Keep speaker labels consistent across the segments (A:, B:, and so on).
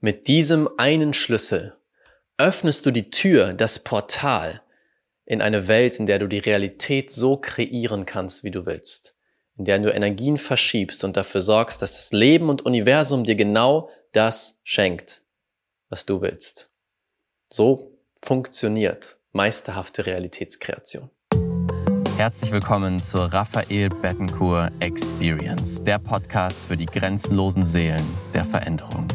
A: Mit diesem einen Schlüssel öffnest du die Tür, das Portal in eine Welt, in der du die Realität so kreieren kannst, wie du willst, in der du Energien verschiebst und dafür sorgst, dass das Leben und Universum dir genau das schenkt, was du willst. So funktioniert meisterhafte Realitätskreation.
B: Herzlich willkommen zur Raphael Bettencourt Experience, der Podcast für die grenzenlosen Seelen der Veränderung.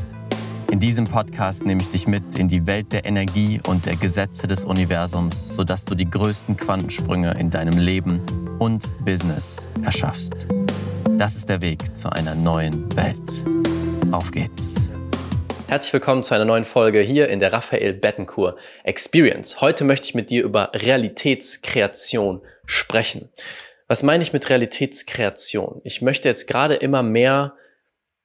B: In diesem Podcast nehme ich dich mit in die Welt der Energie und der Gesetze des Universums, sodass du die größten Quantensprünge in deinem Leben und Business erschaffst. Das ist der Weg zu einer neuen Welt. Auf geht's.
A: Herzlich willkommen zu einer neuen Folge hier in der Raphael Bettencourt Experience. Heute möchte ich mit dir über Realitätskreation sprechen. Was meine ich mit Realitätskreation? Ich möchte jetzt gerade immer mehr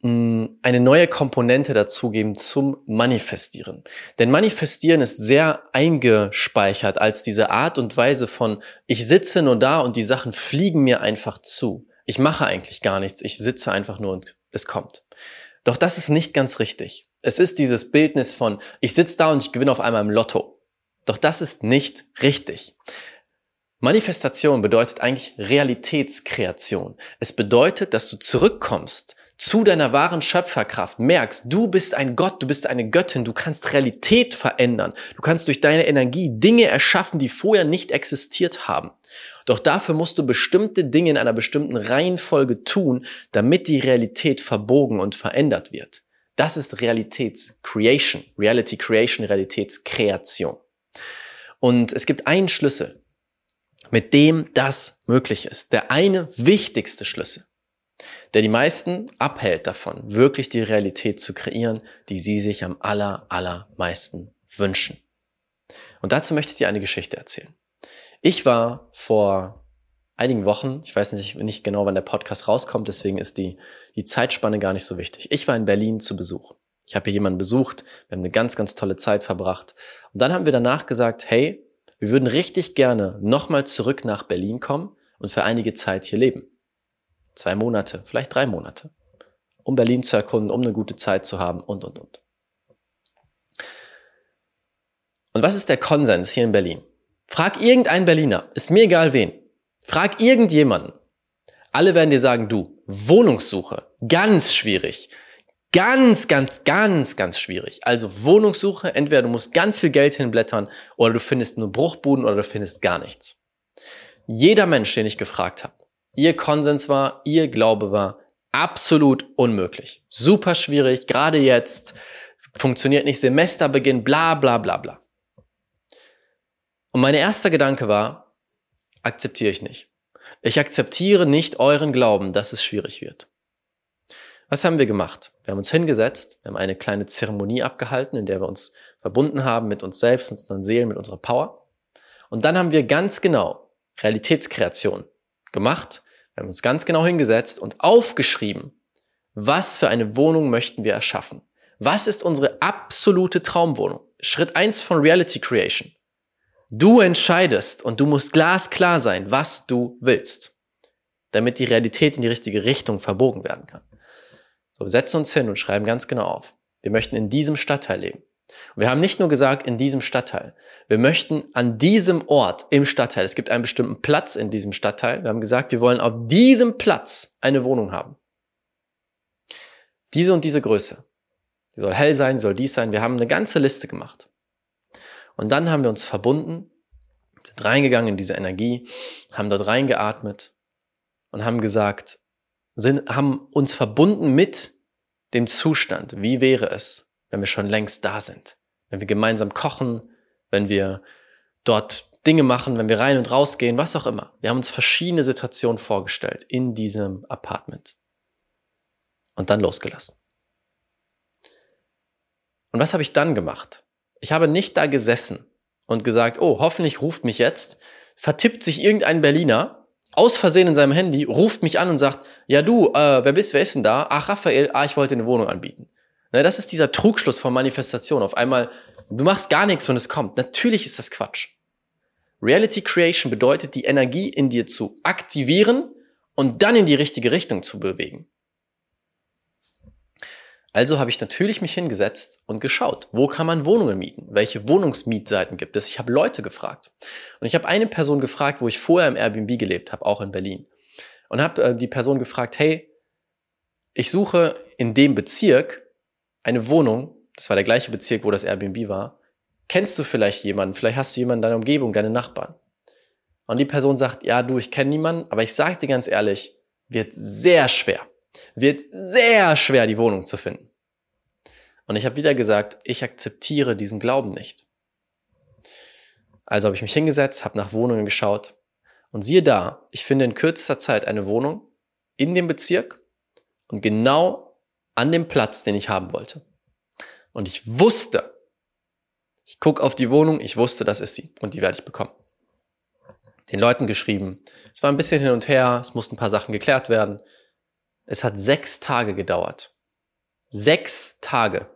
A: eine neue Komponente dazugeben zum Manifestieren. Denn Manifestieren ist sehr eingespeichert als diese Art und Weise von, ich sitze nur da und die Sachen fliegen mir einfach zu. Ich mache eigentlich gar nichts, ich sitze einfach nur und es kommt. Doch das ist nicht ganz richtig. Es ist dieses Bildnis von, ich sitze da und ich gewinne auf einmal im Lotto. Doch das ist nicht richtig. Manifestation bedeutet eigentlich Realitätskreation. Es bedeutet, dass du zurückkommst zu deiner wahren Schöpferkraft merkst, du bist ein Gott, du bist eine Göttin, du kannst Realität verändern, du kannst durch deine Energie Dinge erschaffen, die vorher nicht existiert haben. Doch dafür musst du bestimmte Dinge in einer bestimmten Reihenfolge tun, damit die Realität verbogen und verändert wird. Das ist Realitätscreation, Reality Creation, Realitätskreation. Und es gibt einen Schlüssel, mit dem das möglich ist. Der eine wichtigste Schlüssel der die meisten abhält davon, wirklich die Realität zu kreieren, die sie sich am aller, allermeisten wünschen. Und dazu möchte ich dir eine Geschichte erzählen. Ich war vor einigen Wochen, ich weiß nicht, nicht genau, wann der Podcast rauskommt, deswegen ist die, die Zeitspanne gar nicht so wichtig. Ich war in Berlin zu Besuch. Ich habe hier jemanden besucht, wir haben eine ganz, ganz tolle Zeit verbracht. Und dann haben wir danach gesagt, hey, wir würden richtig gerne nochmal zurück nach Berlin kommen und für einige Zeit hier leben zwei Monate, vielleicht drei Monate, um Berlin zu erkunden, um eine gute Zeit zu haben und, und, und. Und was ist der Konsens hier in Berlin? Frag irgendeinen Berliner, ist mir egal wen. Frag irgendjemanden. Alle werden dir sagen, du, Wohnungssuche, ganz schwierig. Ganz, ganz, ganz, ganz schwierig. Also Wohnungssuche, entweder du musst ganz viel Geld hinblättern oder du findest nur Bruchbuden oder du findest gar nichts. Jeder Mensch, den ich gefragt habe, Ihr Konsens war, ihr Glaube war absolut unmöglich. Super schwierig, gerade jetzt, funktioniert nicht, Semesterbeginn, bla bla bla bla. Und mein erster Gedanke war, akzeptiere ich nicht. Ich akzeptiere nicht euren Glauben, dass es schwierig wird. Was haben wir gemacht? Wir haben uns hingesetzt, wir haben eine kleine Zeremonie abgehalten, in der wir uns verbunden haben mit uns selbst, mit unseren Seelen, mit unserer Power. Und dann haben wir ganz genau Realitätskreation gemacht, wir haben uns ganz genau hingesetzt und aufgeschrieben, was für eine Wohnung möchten wir erschaffen? Was ist unsere absolute Traumwohnung? Schritt eins von Reality Creation. Du entscheidest und du musst glasklar sein, was du willst, damit die Realität in die richtige Richtung verbogen werden kann. So, wir setzen uns hin und schreiben ganz genau auf. Wir möchten in diesem Stadtteil leben. Wir haben nicht nur gesagt, in diesem Stadtteil. Wir möchten an diesem Ort im Stadtteil, es gibt einen bestimmten Platz in diesem Stadtteil. Wir haben gesagt, wir wollen auf diesem Platz eine Wohnung haben. Diese und diese Größe. Die soll hell sein, soll dies sein. Wir haben eine ganze Liste gemacht. Und dann haben wir uns verbunden, sind reingegangen in diese Energie, haben dort reingeatmet und haben gesagt, sind, haben uns verbunden mit dem Zustand. Wie wäre es, wenn wir schon längst da sind. Wenn wir gemeinsam kochen, wenn wir dort Dinge machen, wenn wir rein und rausgehen, was auch immer. Wir haben uns verschiedene Situationen vorgestellt in diesem Apartment. Und dann losgelassen. Und was habe ich dann gemacht? Ich habe nicht da gesessen und gesagt, oh, hoffentlich ruft mich jetzt, vertippt sich irgendein Berliner aus Versehen in seinem Handy, ruft mich an und sagt, ja du, äh, wer bist, wer ist denn da? Ach, Raphael, ah, ich wollte eine Wohnung anbieten. Ne, das ist dieser Trugschluss von Manifestation. Auf einmal, du machst gar nichts und es kommt. Natürlich ist das Quatsch. Reality Creation bedeutet, die Energie in dir zu aktivieren und dann in die richtige Richtung zu bewegen. Also habe ich natürlich mich hingesetzt und geschaut, wo kann man Wohnungen mieten? Welche Wohnungsmietseiten gibt es? Ich habe Leute gefragt. Und ich habe eine Person gefragt, wo ich vorher im Airbnb gelebt habe, auch in Berlin. Und habe äh, die Person gefragt, hey, ich suche in dem Bezirk eine Wohnung, das war der gleiche Bezirk, wo das Airbnb war. Kennst du vielleicht jemanden? Vielleicht hast du jemanden in deiner Umgebung, deine Nachbarn. Und die Person sagt, ja, du, ich kenne niemanden, aber ich sage dir ganz ehrlich, wird sehr schwer. Wird sehr schwer, die Wohnung zu finden. Und ich habe wieder gesagt, ich akzeptiere diesen Glauben nicht. Also habe ich mich hingesetzt, habe nach Wohnungen geschaut und siehe da, ich finde in kürzester Zeit eine Wohnung in dem Bezirk und genau an dem Platz, den ich haben wollte. Und ich wusste, ich gucke auf die Wohnung, ich wusste, das ist sie und die werde ich bekommen. Den Leuten geschrieben. Es war ein bisschen hin und her, es mussten ein paar Sachen geklärt werden. Es hat sechs Tage gedauert. Sechs Tage.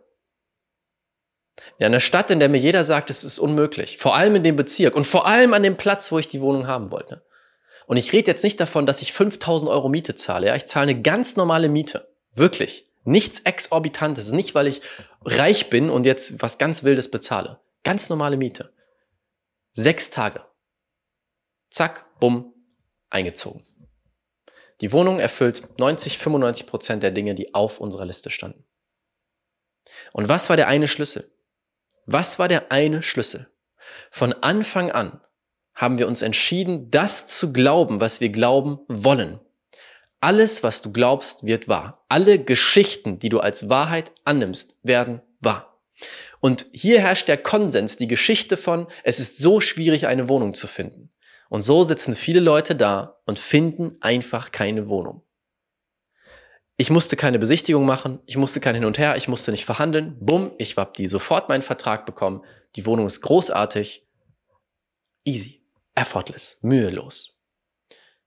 A: In einer Stadt, in der mir jeder sagt, es ist unmöglich. Vor allem in dem Bezirk und vor allem an dem Platz, wo ich die Wohnung haben wollte. Und ich rede jetzt nicht davon, dass ich 5000 Euro Miete zahle. Ja? Ich zahle eine ganz normale Miete. Wirklich. Nichts Exorbitantes. Nicht, weil ich reich bin und jetzt was ganz Wildes bezahle. Ganz normale Miete. Sechs Tage. Zack, bumm, eingezogen. Die Wohnung erfüllt 90, 95 Prozent der Dinge, die auf unserer Liste standen. Und was war der eine Schlüssel? Was war der eine Schlüssel? Von Anfang an haben wir uns entschieden, das zu glauben, was wir glauben wollen. Alles, was du glaubst, wird wahr. Alle Geschichten, die du als Wahrheit annimmst, werden wahr. Und hier herrscht der Konsens, die Geschichte von, es ist so schwierig, eine Wohnung zu finden. Und so sitzen viele Leute da und finden einfach keine Wohnung. Ich musste keine Besichtigung machen, ich musste kein Hin und Her, ich musste nicht verhandeln. Bumm, ich hab die sofort meinen Vertrag bekommen. Die Wohnung ist großartig. Easy, effortless, mühelos.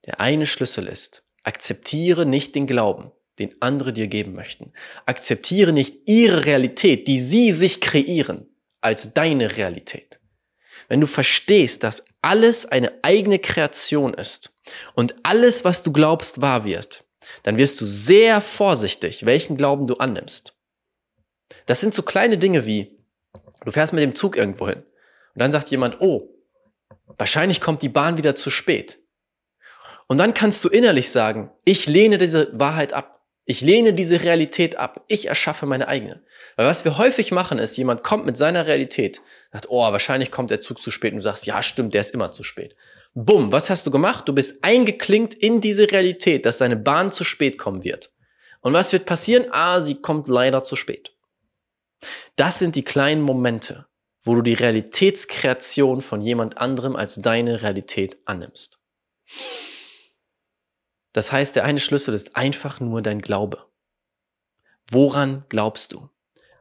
A: Der eine Schlüssel ist, akzeptiere nicht den Glauben, den andere dir geben möchten. Akzeptiere nicht ihre Realität, die sie sich kreieren, als deine Realität wenn du verstehst, dass alles eine eigene Kreation ist und alles, was du glaubst, wahr wird, dann wirst du sehr vorsichtig, welchen Glauben du annimmst. Das sind so kleine Dinge wie, du fährst mit dem Zug irgendwo hin und dann sagt jemand, oh, wahrscheinlich kommt die Bahn wieder zu spät. Und dann kannst du innerlich sagen, ich lehne diese Wahrheit ab. Ich lehne diese Realität ab. Ich erschaffe meine eigene. Weil was wir häufig machen ist, jemand kommt mit seiner Realität, sagt, oh, wahrscheinlich kommt der Zug zu spät und du sagst, ja, stimmt, der ist immer zu spät. Bumm, was hast du gemacht? Du bist eingeklinkt in diese Realität, dass deine Bahn zu spät kommen wird. Und was wird passieren? Ah, sie kommt leider zu spät. Das sind die kleinen Momente, wo du die Realitätskreation von jemand anderem als deine Realität annimmst. Das heißt, der eine Schlüssel ist einfach nur dein Glaube. Woran glaubst du?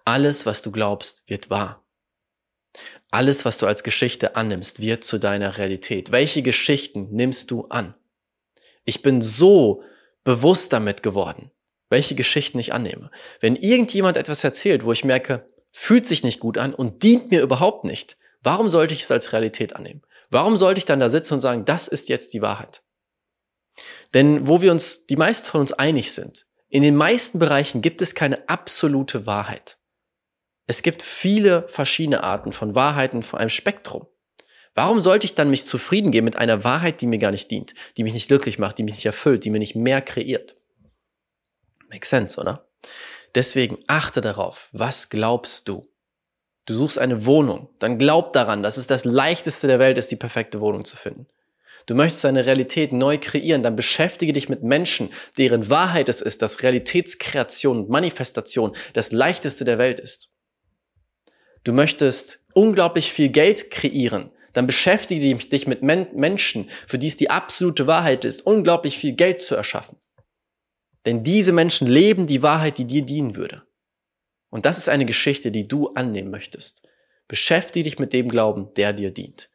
A: Alles, was du glaubst, wird wahr. Alles, was du als Geschichte annimmst, wird zu deiner Realität. Welche Geschichten nimmst du an? Ich bin so bewusst damit geworden, welche Geschichten ich annehme. Wenn irgendjemand etwas erzählt, wo ich merke, fühlt sich nicht gut an und dient mir überhaupt nicht, warum sollte ich es als Realität annehmen? Warum sollte ich dann da sitzen und sagen, das ist jetzt die Wahrheit? Denn wo wir uns, die meisten von uns einig sind, in den meisten Bereichen gibt es keine absolute Wahrheit. Es gibt viele verschiedene Arten von Wahrheiten von einem Spektrum. Warum sollte ich dann mich zufrieden geben mit einer Wahrheit, die mir gar nicht dient, die mich nicht glücklich macht, die mich nicht erfüllt, die mir nicht mehr kreiert? Makes sense, oder? Deswegen achte darauf, was glaubst du? Du suchst eine Wohnung, dann glaub daran, dass es das leichteste der Welt ist, die perfekte Wohnung zu finden. Du möchtest deine Realität neu kreieren, dann beschäftige dich mit Menschen, deren Wahrheit es ist, dass Realitätskreation und Manifestation das leichteste der Welt ist. Du möchtest unglaublich viel Geld kreieren, dann beschäftige dich mit Menschen, für die es die absolute Wahrheit ist, unglaublich viel Geld zu erschaffen. Denn diese Menschen leben die Wahrheit, die dir dienen würde. Und das ist eine Geschichte, die du annehmen möchtest. Beschäftige dich mit dem Glauben, der dir dient.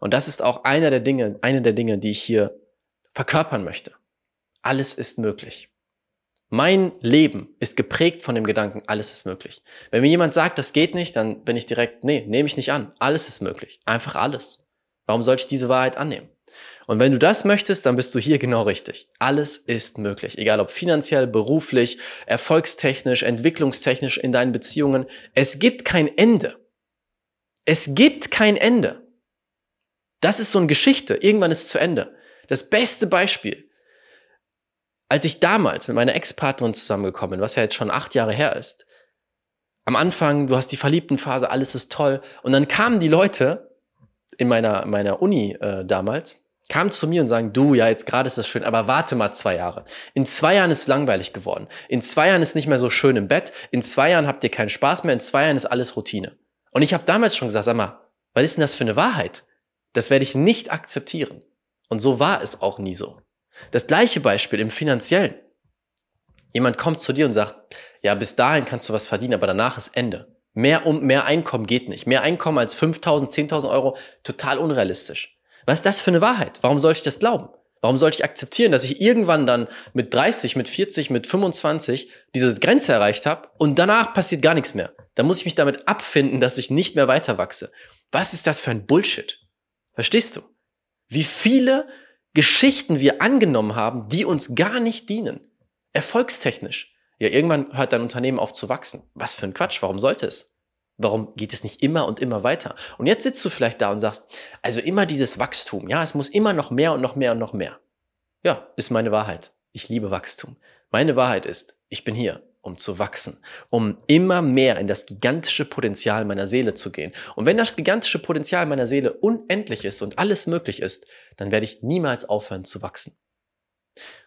A: Und das ist auch einer der Dinge, eine der Dinge, die ich hier verkörpern möchte. Alles ist möglich. Mein Leben ist geprägt von dem Gedanken, alles ist möglich. Wenn mir jemand sagt, das geht nicht, dann bin ich direkt, nee, nehme ich nicht an. Alles ist möglich. Einfach alles. Warum sollte ich diese Wahrheit annehmen? Und wenn du das möchtest, dann bist du hier genau richtig. Alles ist möglich. Egal ob finanziell, beruflich, erfolgstechnisch, entwicklungstechnisch in deinen Beziehungen. Es gibt kein Ende. Es gibt kein Ende. Das ist so eine Geschichte. Irgendwann ist es zu Ende. Das beste Beispiel. Als ich damals mit meiner Ex-Partnerin zusammengekommen bin, was ja jetzt schon acht Jahre her ist, am Anfang, du hast die Verliebtenphase, alles ist toll. Und dann kamen die Leute in meiner, meiner Uni äh, damals, kamen zu mir und sagen, du, ja, jetzt gerade ist das schön, aber warte mal zwei Jahre. In zwei Jahren ist es langweilig geworden. In zwei Jahren ist nicht mehr so schön im Bett. In zwei Jahren habt ihr keinen Spaß mehr. In zwei Jahren ist alles Routine. Und ich habe damals schon gesagt, sag mal, was ist denn das für eine Wahrheit? Das werde ich nicht akzeptieren. Und so war es auch nie so. Das gleiche Beispiel im finanziellen. Jemand kommt zu dir und sagt, ja, bis dahin kannst du was verdienen, aber danach ist Ende. Mehr, um, mehr Einkommen geht nicht. Mehr Einkommen als 5.000, 10.000 Euro, total unrealistisch. Was ist das für eine Wahrheit? Warum sollte ich das glauben? Warum sollte ich akzeptieren, dass ich irgendwann dann mit 30, mit 40, mit 25 diese Grenze erreicht habe und danach passiert gar nichts mehr? Dann muss ich mich damit abfinden, dass ich nicht mehr weiter wachse. Was ist das für ein Bullshit? Verstehst du? Wie viele Geschichten wir angenommen haben, die uns gar nicht dienen. Erfolgstechnisch. Ja, irgendwann hört dein Unternehmen auf zu wachsen. Was für ein Quatsch, warum sollte es? Warum geht es nicht immer und immer weiter? Und jetzt sitzt du vielleicht da und sagst, also immer dieses Wachstum, ja, es muss immer noch mehr und noch mehr und noch mehr. Ja, ist meine Wahrheit. Ich liebe Wachstum. Meine Wahrheit ist, ich bin hier, um zu wachsen, um immer mehr in das gigantische Potenzial meiner Seele zu gehen. Und wenn das gigantische Potenzial meiner Seele unendlich ist und alles möglich ist, dann werde ich niemals aufhören zu wachsen.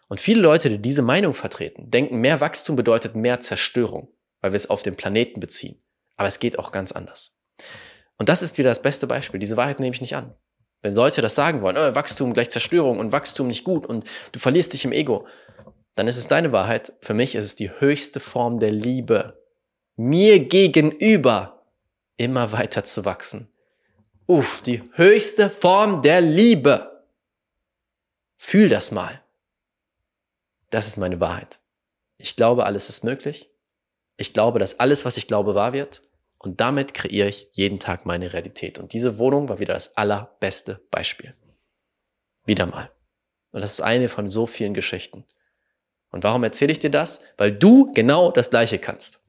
A: Und viele Leute, die diese Meinung vertreten, denken, mehr Wachstum bedeutet mehr Zerstörung, weil wir es auf den Planeten beziehen. Aber es geht auch ganz anders. Und das ist wieder das beste Beispiel. Diese Wahrheit nehme ich nicht an. Wenn Leute das sagen wollen, oh, Wachstum gleich Zerstörung und Wachstum nicht gut und du verlierst dich im Ego, dann ist es deine Wahrheit. Für mich ist es die höchste Form der Liebe. Mir gegenüber immer weiter zu wachsen. Uff, die höchste Form der Liebe. Fühl das mal. Das ist meine Wahrheit. Ich glaube, alles ist möglich. Ich glaube, dass alles, was ich glaube, wahr wird. Und damit kreiere ich jeden Tag meine Realität. Und diese Wohnung war wieder das allerbeste Beispiel. Wieder mal. Und das ist eine von so vielen Geschichten. Und warum erzähle ich dir das? Weil du genau das Gleiche kannst.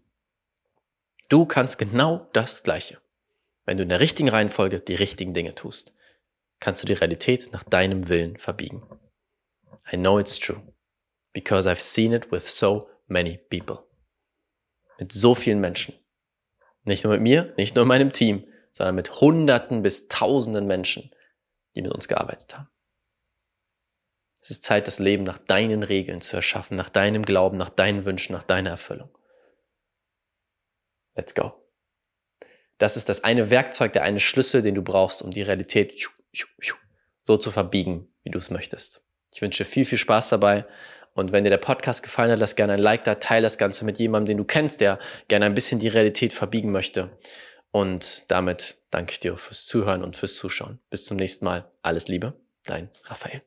A: Du kannst genau das Gleiche. Wenn du in der richtigen Reihenfolge die richtigen Dinge tust, kannst du die Realität nach deinem Willen verbiegen. I know it's true, because I've seen it with so many people. Mit so vielen Menschen. Nicht nur mit mir, nicht nur in meinem Team, sondern mit Hunderten bis Tausenden Menschen, die mit uns gearbeitet haben. Es ist Zeit, das Leben nach deinen Regeln zu erschaffen, nach deinem Glauben, nach deinen Wünschen, nach deiner Erfüllung. Let's go. Das ist das eine Werkzeug, der eine Schlüssel, den du brauchst, um die Realität so zu verbiegen, wie du es möchtest. Ich wünsche viel, viel Spaß dabei. Und wenn dir der Podcast gefallen hat, lass gerne ein Like da, teile das Ganze mit jemandem, den du kennst, der gerne ein bisschen die Realität verbiegen möchte. Und damit danke ich dir fürs Zuhören und fürs Zuschauen. Bis zum nächsten Mal. Alles Liebe, dein Raphael.